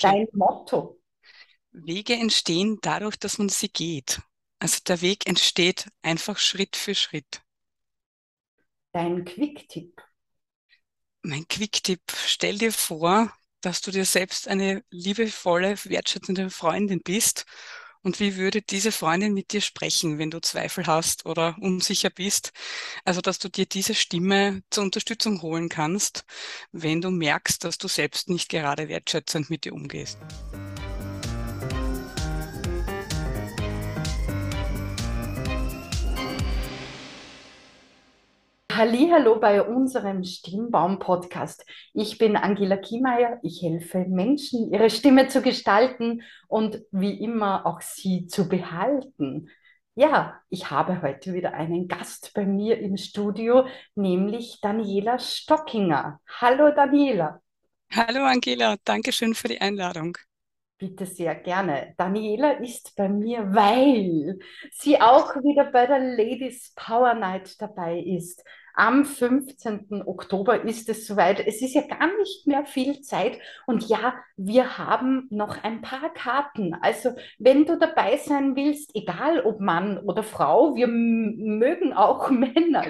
Dein Motto. Wege entstehen dadurch, dass man sie geht. Also der Weg entsteht einfach Schritt für Schritt. Dein Quick-Tipp. Mein Quick-Tipp, stell dir vor, dass du dir selbst eine liebevolle, wertschätzende Freundin bist. Und wie würde diese Freundin mit dir sprechen, wenn du Zweifel hast oder unsicher bist? Also, dass du dir diese Stimme zur Unterstützung holen kannst, wenn du merkst, dass du selbst nicht gerade wertschätzend mit dir umgehst. Hallo bei unserem Stimmbaum-Podcast. Ich bin Angela Kiemeier. Ich helfe Menschen, ihre Stimme zu gestalten und wie immer auch sie zu behalten. Ja, ich habe heute wieder einen Gast bei mir im Studio, nämlich Daniela Stockinger. Hallo Daniela. Hallo Angela, danke schön für die Einladung. Bitte sehr gerne. Daniela ist bei mir, weil sie auch wieder bei der Ladies Power Night dabei ist. Am 15. Oktober ist es soweit. Es ist ja gar nicht mehr viel Zeit. Und ja, wir haben noch ein paar Karten. Also, wenn du dabei sein willst, egal ob Mann oder Frau, wir mögen auch Männer.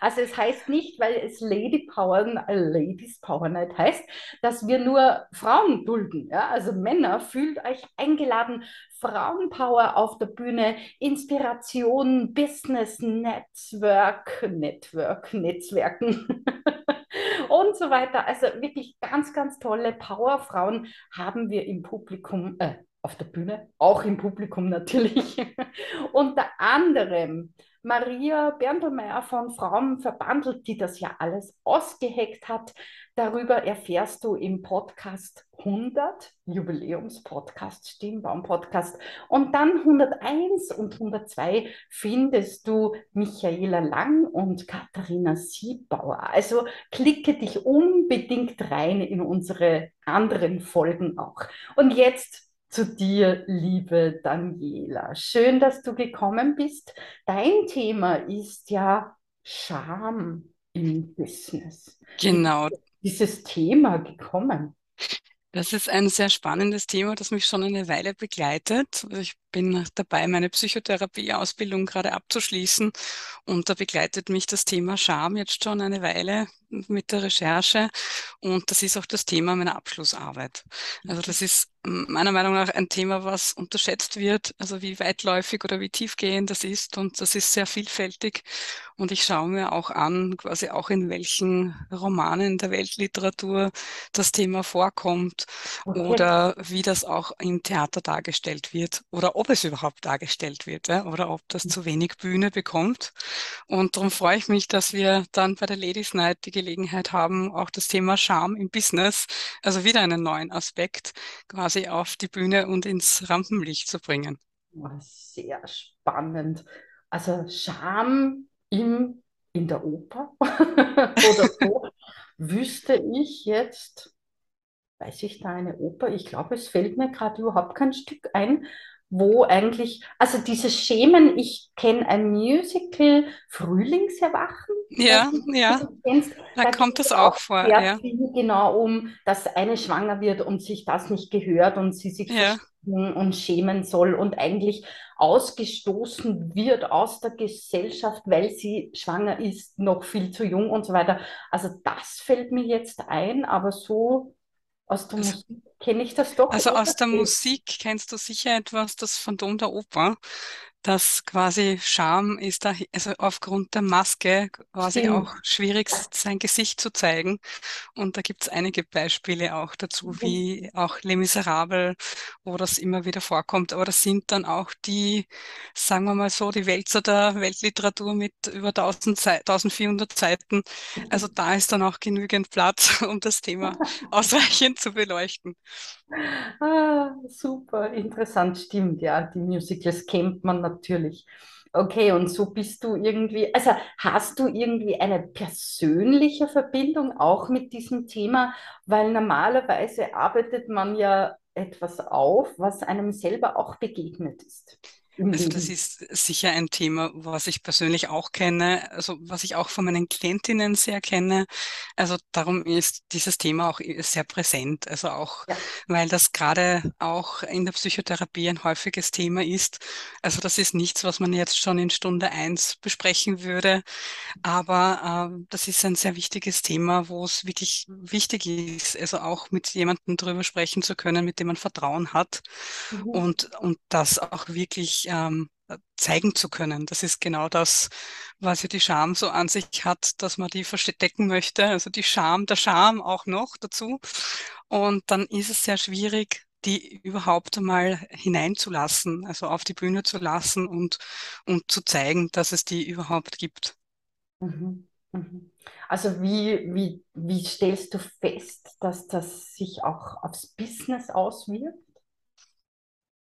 Also, es heißt nicht, weil es Lady Power, äh, Ladies Power Night heißt, dass wir nur Frauen dulden. Ja? Also, Männer, fühlt euch eingeladen. Frauenpower auf der Bühne, Inspiration, Business, Netzwerk, Network, Netzwerken und so weiter. Also wirklich ganz, ganz tolle Powerfrauen haben wir im Publikum, äh, auf der Bühne, auch im Publikum natürlich. Unter anderem Maria Berndlmeier von Frauen verbandelt, die das ja alles ausgeheckt hat. Darüber erfährst du im Podcast 100, Jubiläumspodcast, Stimmbaum-Podcast. Und dann 101 und 102 findest du Michaela Lang und Katharina Siebauer. Also klicke dich unbedingt rein in unsere anderen Folgen auch. Und jetzt zu dir, liebe Daniela. Schön, dass du gekommen bist. Dein Thema ist ja Scham im Business. Genau. Dieses Thema gekommen. Das ist ein sehr spannendes Thema, das mich schon eine Weile begleitet. Also ich bin dabei, meine Psychotherapieausbildung gerade abzuschließen. Und da begleitet mich das Thema Scham jetzt schon eine Weile mit der Recherche. Und das ist auch das Thema meiner Abschlussarbeit. Also das ist meiner Meinung nach ein Thema, was unterschätzt wird, also wie weitläufig oder wie tiefgehend das ist. Und das ist sehr vielfältig. Und ich schaue mir auch an, quasi auch in welchen Romanen der Weltliteratur das Thema vorkommt okay. oder wie das auch im Theater dargestellt wird oder ob es überhaupt dargestellt wird ja, oder ob das zu wenig Bühne bekommt. Und darum freue ich mich, dass wir dann bei der Ladies Night die Gelegenheit haben, auch das Thema Charme im Business, also wieder einen neuen Aspekt quasi auf die Bühne und ins Rampenlicht zu bringen. Sehr spannend. Also Charme im, in der Oper oder so, wüsste ich jetzt, weiß ich da eine Oper? Ich glaube, es fällt mir gerade überhaupt kein Stück ein, wo eigentlich, also dieses Schemen, ich kenne ein Musical, Frühlingserwachen. Ja, ja, da, da kommt das auch vor. Ja. Viel genau um, dass eine schwanger wird und sich das nicht gehört und sie sich ja. und schämen soll und eigentlich ausgestoßen wird aus der Gesellschaft, weil sie schwanger ist, noch viel zu jung und so weiter. Also das fällt mir jetzt ein, aber so aus der also, Musik kenne ich das doch. Also aus der Musik kennst du sicher etwas, das Phantom der Oper dass quasi Scham ist da, also aufgrund der Maske quasi Stimmt. auch schwierig, sein Gesicht zu zeigen. Und da gibt es einige Beispiele auch dazu, mhm. wie auch Les Miserables, wo das immer wieder vorkommt. Aber das sind dann auch die, sagen wir mal so, die Wälzer der Weltliteratur mit über 1000 Ze 1400 Seiten. Also mhm. da ist dann auch genügend Platz, um das Thema ausreichend zu beleuchten. Ah, super, interessant, stimmt, ja. Die Musicals kennt man natürlich. Okay, und so bist du irgendwie, also hast du irgendwie eine persönliche Verbindung auch mit diesem Thema? Weil normalerweise arbeitet man ja etwas auf, was einem selber auch begegnet ist. Also das ist sicher ein Thema, was ich persönlich auch kenne, also was ich auch von meinen Klientinnen sehr kenne. Also darum ist dieses Thema auch sehr präsent. Also auch, ja. weil das gerade auch in der Psychotherapie ein häufiges Thema ist. Also das ist nichts, was man jetzt schon in Stunde eins besprechen würde. Aber äh, das ist ein sehr wichtiges Thema, wo es wirklich wichtig ist, also auch mit jemandem darüber sprechen zu können, mit dem man Vertrauen hat mhm. und, und das auch wirklich ähm, zeigen zu können. Das ist genau das, was ja die Scham so an sich hat, dass man die verstecken möchte. Also die Scham, der Scham auch noch dazu. Und dann ist es sehr schwierig, die überhaupt einmal hineinzulassen, also auf die Bühne zu lassen und, und zu zeigen, dass es die überhaupt gibt. Mhm. Mhm. Also wie, wie, wie stellst du fest, dass das sich auch aufs Business auswirkt?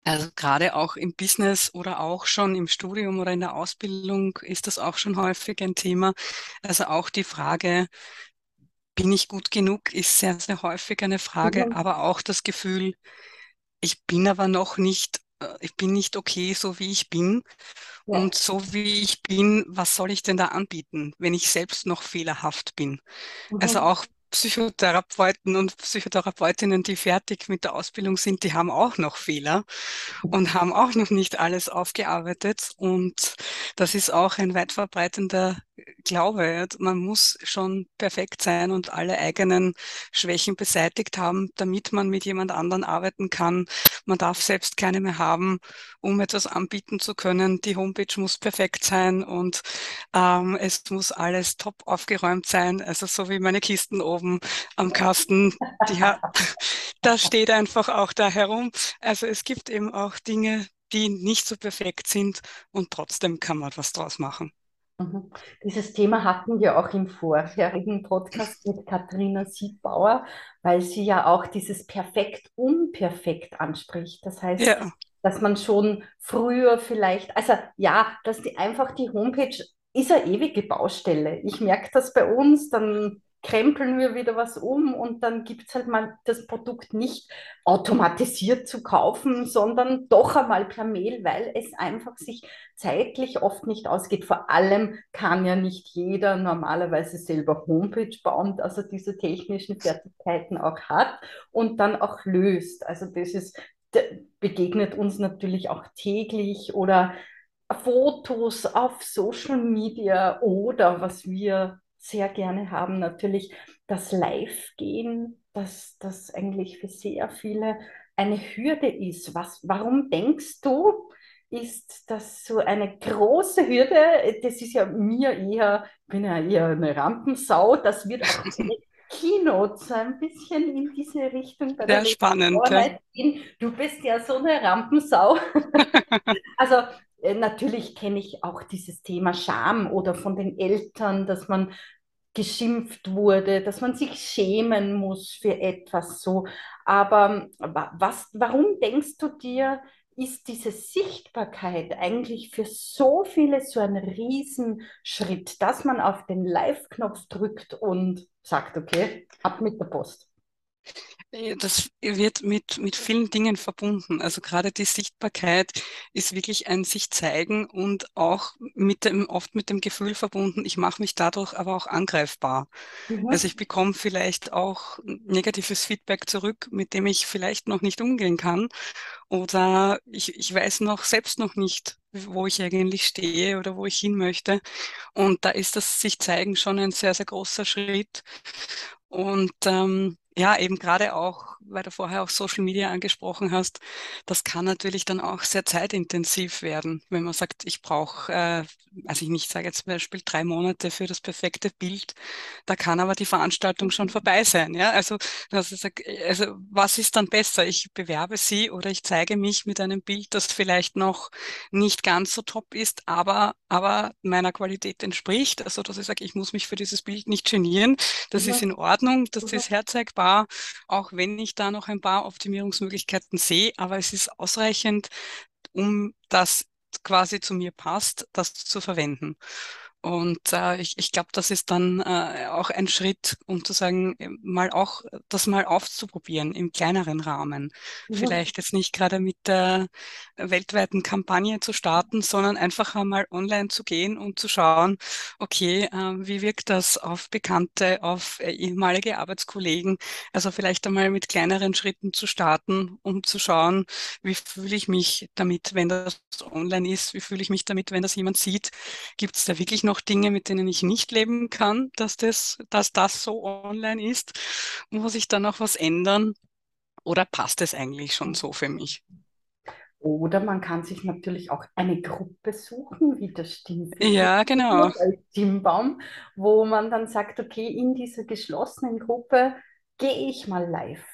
Also gerade auch im Business oder auch schon im Studium oder in der Ausbildung ist das auch schon häufig ein Thema. Also auch die Frage, bin ich gut genug, ist sehr, sehr häufig eine Frage, mhm. aber auch das Gefühl, ich bin aber noch nicht, äh, ich bin nicht okay, so wie ich bin. Ja. Und so wie ich bin, was soll ich denn da anbieten, wenn ich selbst noch fehlerhaft bin? Mhm. Also auch Psychotherapeuten und Psychotherapeutinnen, die fertig mit der Ausbildung sind, die haben auch noch Fehler und haben auch noch nicht alles aufgearbeitet. Und das ist auch ein weit verbreitender Glaube. Man muss schon perfekt sein und alle eigenen Schwächen beseitigt haben, damit man mit jemand anderen arbeiten kann. Man darf selbst keine mehr haben, um etwas anbieten zu können. Die Homepage muss perfekt sein und ähm, es muss alles top aufgeräumt sein. Also so wie meine Kisten oben am Kasten. Die hat, da steht einfach auch da herum. Also es gibt eben auch Dinge, die nicht so perfekt sind und trotzdem kann man was draus machen. Mhm. Dieses Thema hatten wir auch im vorherigen Podcast mit Katharina Siebauer, weil sie ja auch dieses Perfekt-Unperfekt anspricht. Das heißt, ja. dass man schon früher vielleicht, also ja, dass die einfach die Homepage ist eine ewige Baustelle. Ich merke das bei uns, dann krempeln wir wieder was um und dann gibt es halt mal das Produkt nicht automatisiert zu kaufen, sondern doch einmal per Mail, weil es einfach sich zeitlich oft nicht ausgeht. Vor allem kann ja nicht jeder normalerweise selber Homepage bauen, also diese technischen Fertigkeiten auch hat und dann auch löst. Also das ist, begegnet uns natürlich auch täglich oder Fotos auf Social Media oder was wir sehr gerne haben, natürlich das Live-Gehen, dass das eigentlich für sehr viele eine Hürde ist. Was, warum denkst du, ist das so eine große Hürde? Das ist ja mir eher, ich bin ja eher eine Rampensau, das wird auch Keynote so ein bisschen in diese Richtung bei Sehr spannend. Ja. Du bist ja so eine Rampensau. also natürlich kenne ich auch dieses Thema Scham oder von den Eltern, dass man geschimpft wurde, dass man sich schämen muss für etwas so. Aber was, warum denkst du dir, ist diese Sichtbarkeit eigentlich für so viele so ein Riesenschritt, dass man auf den Live-Knopf drückt und sagt, okay, ab mit der Post? Das wird mit, mit vielen Dingen verbunden. Also gerade die Sichtbarkeit ist wirklich ein sich zeigen und auch mit dem, oft mit dem Gefühl verbunden, ich mache mich dadurch aber auch angreifbar. Mhm. Also ich bekomme vielleicht auch negatives Feedback zurück, mit dem ich vielleicht noch nicht umgehen kann. Oder ich, ich weiß noch selbst noch nicht, wo ich eigentlich stehe oder wo ich hin möchte. Und da ist das sich zeigen schon ein sehr, sehr großer Schritt. Und ähm, ja, eben gerade auch, weil du vorher auch Social Media angesprochen hast, das kann natürlich dann auch sehr zeitintensiv werden, wenn man sagt, ich brauche, äh, also ich nicht sage jetzt zum Beispiel drei Monate für das perfekte Bild, da kann aber die Veranstaltung schon vorbei sein. Ja, also, also, also was ist dann besser? Ich bewerbe sie oder ich zeige mich mit einem Bild, das vielleicht noch nicht ganz so top ist, aber, aber meiner Qualität entspricht. Also, dass ich sage, ich muss mich für dieses Bild nicht genieren. Das ja. ist in Ordnung, das ja. ist herzeigbar war, auch wenn ich da noch ein paar Optimierungsmöglichkeiten sehe, aber es ist ausreichend, um das quasi zu mir passt, das zu verwenden. Und äh, ich, ich glaube, das ist dann äh, auch ein Schritt, um zu sagen, äh, mal auch das mal aufzuprobieren im kleineren Rahmen. Mhm. Vielleicht jetzt nicht gerade mit der weltweiten Kampagne zu starten, sondern einfach einmal online zu gehen und zu schauen, okay, äh, wie wirkt das auf Bekannte, auf äh, ehemalige Arbeitskollegen? Also vielleicht einmal mit kleineren Schritten zu starten, um zu schauen, wie fühle ich mich damit, wenn das online ist? Wie fühle ich mich damit, wenn das jemand sieht? Gibt es da wirklich noch Dinge, mit denen ich nicht leben kann, dass das, dass das so online ist? Muss ich da noch was ändern? Oder passt es eigentlich schon so für mich? Oder man kann sich natürlich auch eine Gruppe suchen, wie das Stimmviertel Ja, genau. als wo man dann sagt, okay, in dieser geschlossenen Gruppe gehe ich mal live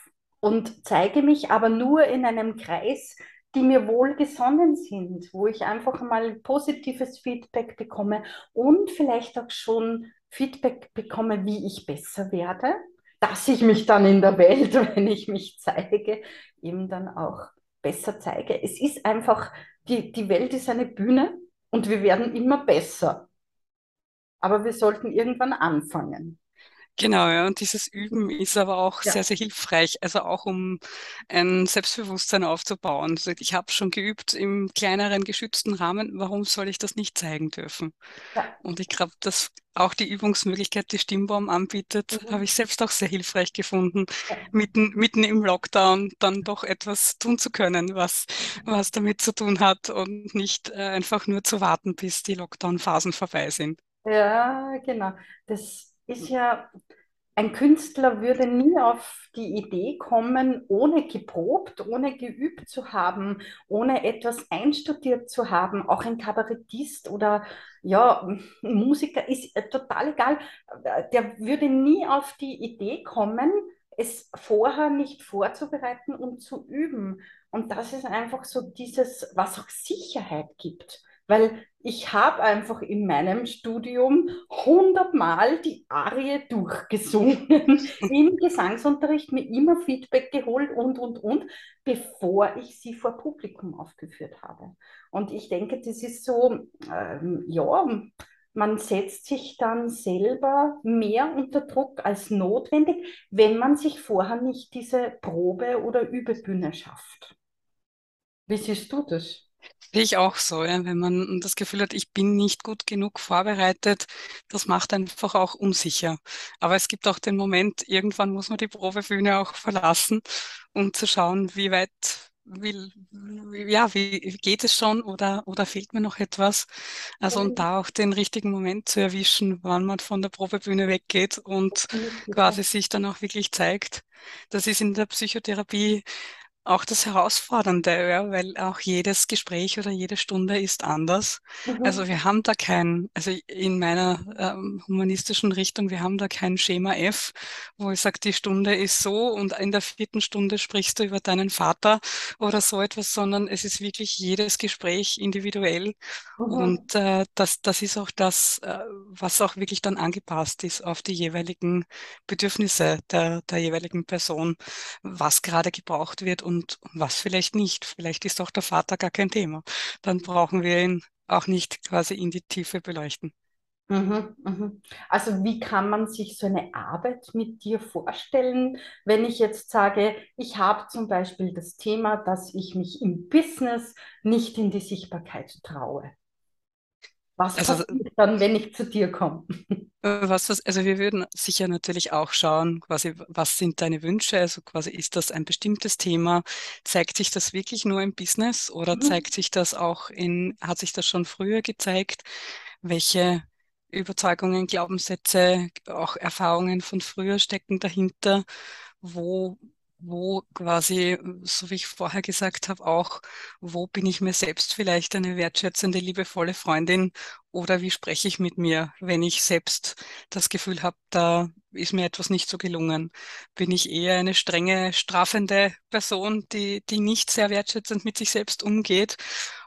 und zeige mich aber nur in einem Kreis, die mir wohlgesonnen sind, wo ich einfach mal positives Feedback bekomme und vielleicht auch schon Feedback bekomme, wie ich besser werde, dass ich mich dann in der Welt, wenn ich mich zeige, eben dann auch besser zeige. Es ist einfach, die, die Welt ist eine Bühne und wir werden immer besser. Aber wir sollten irgendwann anfangen. Genau, ja, und dieses Üben ist aber auch sehr, Ja, sehr hilfreich, also auch um ein Selbstbewusstsein aufzubauen. Also ich habe schon geübt im kleineren, geschützten Rahmen, warum soll ich das nicht zeigen dürfen? ja. Und ich glaube, dass auch die Übungsmöglichkeit, die Stimmbaum anbietet, habe Mhm. ich selbst auch sehr hilfreich gefunden, Ja. mitten, mitten im Lockdown dann doch etwas tun zu können, was, was damit zu tun hat und nicht äh, einfach nur zu warten, bis die Lockdown-Phasen vorbei sind. Ja, genau. Das ist ja, ein Künstler würde nie auf die Idee kommen, ohne geprobt, ohne geübt zu haben, ohne etwas einstudiert zu haben. Auch ein Kabarettist oder ja, Musiker ist äh, total egal. Der würde nie auf die Idee kommen, es vorher nicht vorzubereiten und zu üben. Und das ist einfach so dieses, was auch Sicherheit gibt. Weil ich habe einfach in meinem Studium hundertmal die Arie durchgesungen, im Gesangsunterricht mir immer Feedback geholt und, und, und, bevor ich sie vor Publikum aufgeführt habe. Und ich denke, das ist so, ähm, ja, man setzt sich dann selber mehr unter Druck als notwendig, wenn man sich vorher nicht diese Probe- oder Übebühne schafft. Wie siehst du das? Sehe ich auch so, ja. Wenn man das Gefühl hat, ich bin nicht gut genug vorbereitet, das macht einfach auch unsicher. Aber es gibt auch den Moment, irgendwann muss man die Probebühne auch verlassen, um zu schauen, wie weit, wie, ja, wie geht es schon oder, oder fehlt mir noch etwas? Also und da auch den richtigen Moment zu erwischen, wann man von der Probebühne weggeht und quasi sich dann auch wirklich zeigt. Das ist in der Psychotherapie auch das Herausfordernde, ja, weil auch jedes Gespräch oder jede Stunde ist anders. Mhm. Also wir haben da kein, also in meiner ähm, humanistischen Richtung, wir haben da kein Schema F, wo ich sage, die Stunde ist so und in der vierten Stunde sprichst du über deinen Vater oder so etwas, sondern es ist wirklich jedes Gespräch individuell. Mhm. Und äh, das, das ist auch das, äh, was auch wirklich dann angepasst ist auf die jeweiligen Bedürfnisse der, der jeweiligen Person was gerade gebraucht wird und was vielleicht nicht. Vielleicht ist auch der Vater gar kein Thema. Dann brauchen wir ihn auch nicht quasi in die Tiefe beleuchten. Mhm, mhm. Also wie kann man sich so eine Arbeit mit dir vorstellen, wenn ich jetzt sage, ich habe zum Beispiel das Thema, dass ich mich im Business nicht in die Sichtbarkeit traue. Was Also passiert dann, wenn ich zu dir komme? äh, was, was, also wir würden sicher natürlich auch schauen, quasi, was sind deine Wünsche? Also quasi, ist das ein bestimmtes Thema? Zeigt sich das wirklich nur im Business oder Mhm, zeigt sich das auch in, hat sich das schon früher gezeigt? Welche Überzeugungen, Glaubenssätze, auch Erfahrungen von früher stecken dahinter? wo, wo quasi, so wie ich vorher gesagt habe, auch, wo bin ich mir selbst vielleicht eine wertschätzende, liebevolle Freundin oder wie spreche ich mit mir, wenn ich selbst das Gefühl habe, da ist mir etwas nicht so gelungen. Bin ich eher eine strenge, strafende Person, die, die nicht sehr wertschätzend mit sich selbst umgeht?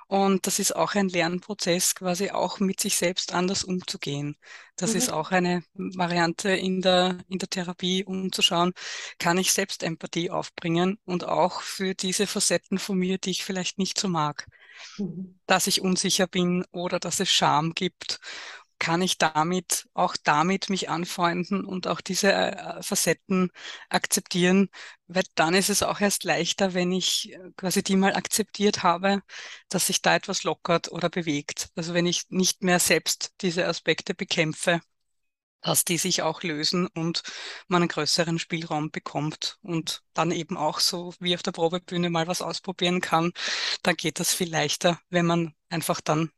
Und das ist auch ein Lernprozess, quasi auch mit sich selbst anders umzugehen. Das ist mhm, auch eine Variante in der, in der Therapie, um zu schauen, kann ich selbst Empathie aufbringen und auch für diese Facetten von mir, die ich vielleicht nicht so mag, mhm, dass ich unsicher bin oder dass es Scham gibt kann ich damit auch damit mich anfreunden und auch diese äh, Facetten akzeptieren, weil dann ist es auch erst leichter, wenn ich äh, quasi die mal akzeptiert habe, dass sich da etwas lockert oder bewegt. Also wenn ich nicht mehr selbst diese Aspekte bekämpfe, dass die sich auch lösen und man einen größeren Spielraum bekommt und dann eben auch so wie auf der Probebühne mal was ausprobieren kann, dann geht das viel leichter, wenn man einfach dann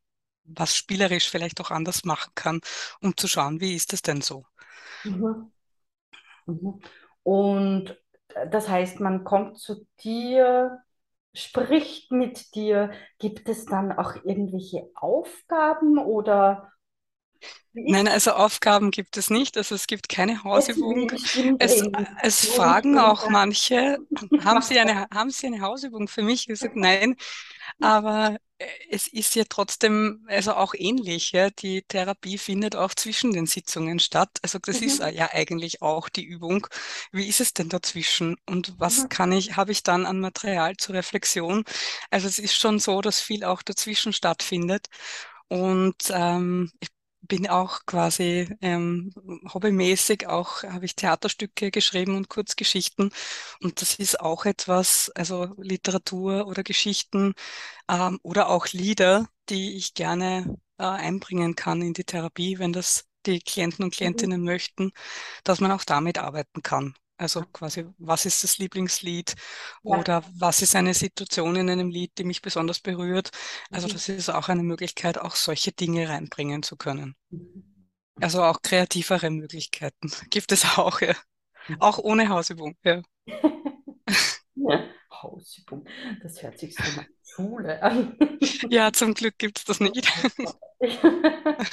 was spielerisch vielleicht auch anders machen kann, um zu schauen, wie ist es denn so. Mhm. Mhm. Und das heißt, man kommt zu dir, spricht mit dir. Gibt es dann auch irgendwelche Aufgaben oder Nein, also Aufgaben gibt es nicht. Also es gibt keine Hausübung. Es, es fragen auch manche, haben Sie eine, haben Sie eine Hausübung für mich? Ich sage, nein, aber äh, es ist ja trotzdem also auch ähnlich. Ja? Die Therapie findet auch zwischen den Sitzungen statt. Also das ist Mhm. äh, ja eigentlich auch die Übung. Wie ist es denn dazwischen? Und was Mhm. kann ich, habe ich dann an Material zur Reflexion? Also es ist schon so, dass viel auch dazwischen stattfindet. Und ähm, ich bin auch quasi ähm, hobbymäßig auch habe ich Theaterstücke geschrieben und Kurzgeschichten und das ist auch etwas, also Literatur oder Geschichten ähm, oder auch Lieder, die ich gerne äh, einbringen kann in die Therapie, wenn das die Klienten und Mhm. Klientinnen möchten, dass man auch damit arbeiten kann. Also quasi, was ist das Lieblingslied Ja. oder was ist eine Situation in einem Lied, die mich besonders berührt? Also Mhm. das ist auch eine Möglichkeit, auch solche Dinge reinbringen zu können. Mhm. Also auch kreativere Möglichkeiten gibt es auch, ja. Auch Mhm. ohne Hausübung, ja. Ja. Hausübung, das hört sich so nach Schule an. Ja, zum Glück gibt es das nicht.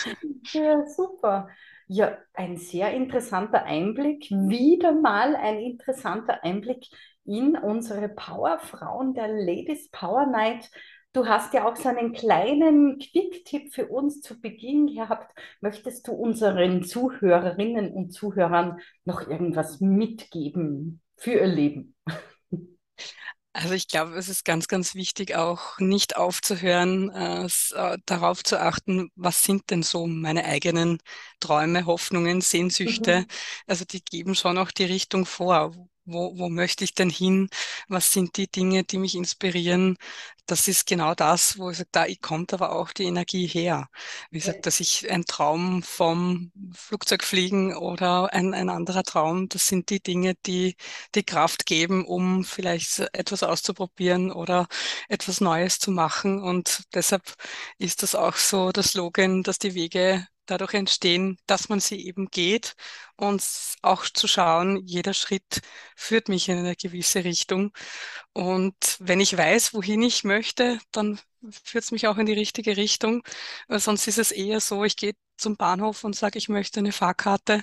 Ja, super. Ja, ein sehr interessanter Einblick. Wieder mal ein interessanter Einblick in unsere Powerfrauen der Ladies Power Night. Du hast ja auch so einen kleinen Quick-Tipp für uns zu Beginn gehabt. Möchtest du unseren Zuhörerinnen und Zuhörern noch irgendwas mitgeben für ihr Leben? Also ich glaube, es ist ganz, ganz wichtig, auch nicht aufzuhören, äh, äh, darauf zu achten, was sind denn so meine eigenen Träume, Hoffnungen, Sehnsüchte. Mhm. Also die geben schon auch die Richtung vor. Wo, wo möchte ich denn hin? Was sind die Dinge, die mich inspirieren? Das ist genau das, wo ich sage, da kommt aber auch die Energie her. Wie gesagt, dass ich ein Traum vom Flugzeugfliegen oder ein, ein anderer Traum, das sind die Dinge, die die Kraft geben, um vielleicht etwas auszuprobieren oder etwas Neues zu machen. Und deshalb ist das auch so der Slogan, dass die Wege dadurch entstehen, dass man sie eben geht und auch zu schauen, jeder Schritt führt mich in eine gewisse Richtung. Und wenn ich weiß, wohin ich möchte, dann führt es mich auch in die richtige Richtung. Sonst ist es eher so, ich gehe zum Bahnhof und sage, ich möchte eine Fahrkarte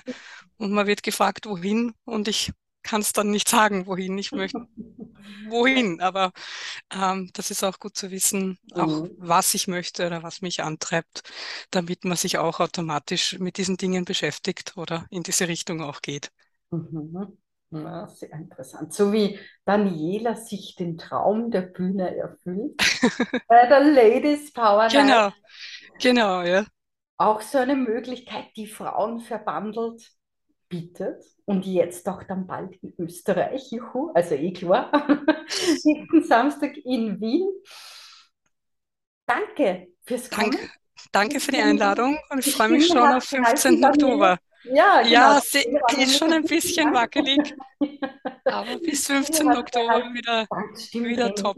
und man wird gefragt, wohin und ich kann es dann nicht sagen, wohin ich möchte, wohin. Aber ähm, das ist auch gut zu wissen, auch Mhm. was ich möchte oder was mich antreibt, damit man sich auch automatisch mit diesen Dingen beschäftigt oder in diese Richtung auch geht. Mhm. Ja, sehr interessant. So wie Daniela sich den Traum der Bühne erfüllt. Bei der Ladies Power Genau, genau, ja. auch so eine Möglichkeit, die Frauen verbandelt, bietet. Und jetzt auch dann bald in Österreich, juhu, also eh klar. Nächsten Samstag in Wien. Danke fürs Kommen. danke für die Einladung und ich freue mich schon auf gehalten, 15. Daniela. Oktober. Ja, genau. Ja, Die ist schon ein bisschen wackelig, aber bis Die Stimme 15. hat Oktober wieder, wieder top.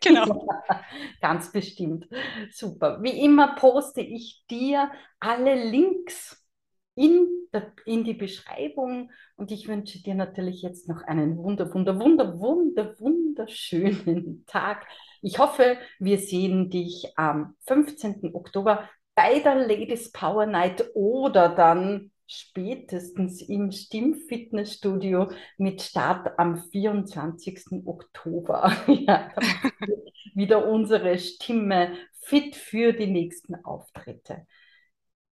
Genau. Ganz bestimmt. Super. Wie immer poste ich dir alle Links in, der, in die Beschreibung und ich wünsche dir natürlich jetzt noch einen wunder, wunder, wunder, wunder, wunderschönen Tag. Ich hoffe, wir sehen dich am 15. Oktober bei der Ladies Power Night oder dann spätestens im Stimmfitnessstudio mit Start am 24. Oktober. Ja, wieder unsere Stimme fit für die nächsten Auftritte.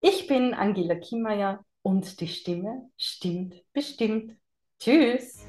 Ich bin Angela Kiemeier und die Stimme stimmt bestimmt. Tschüss.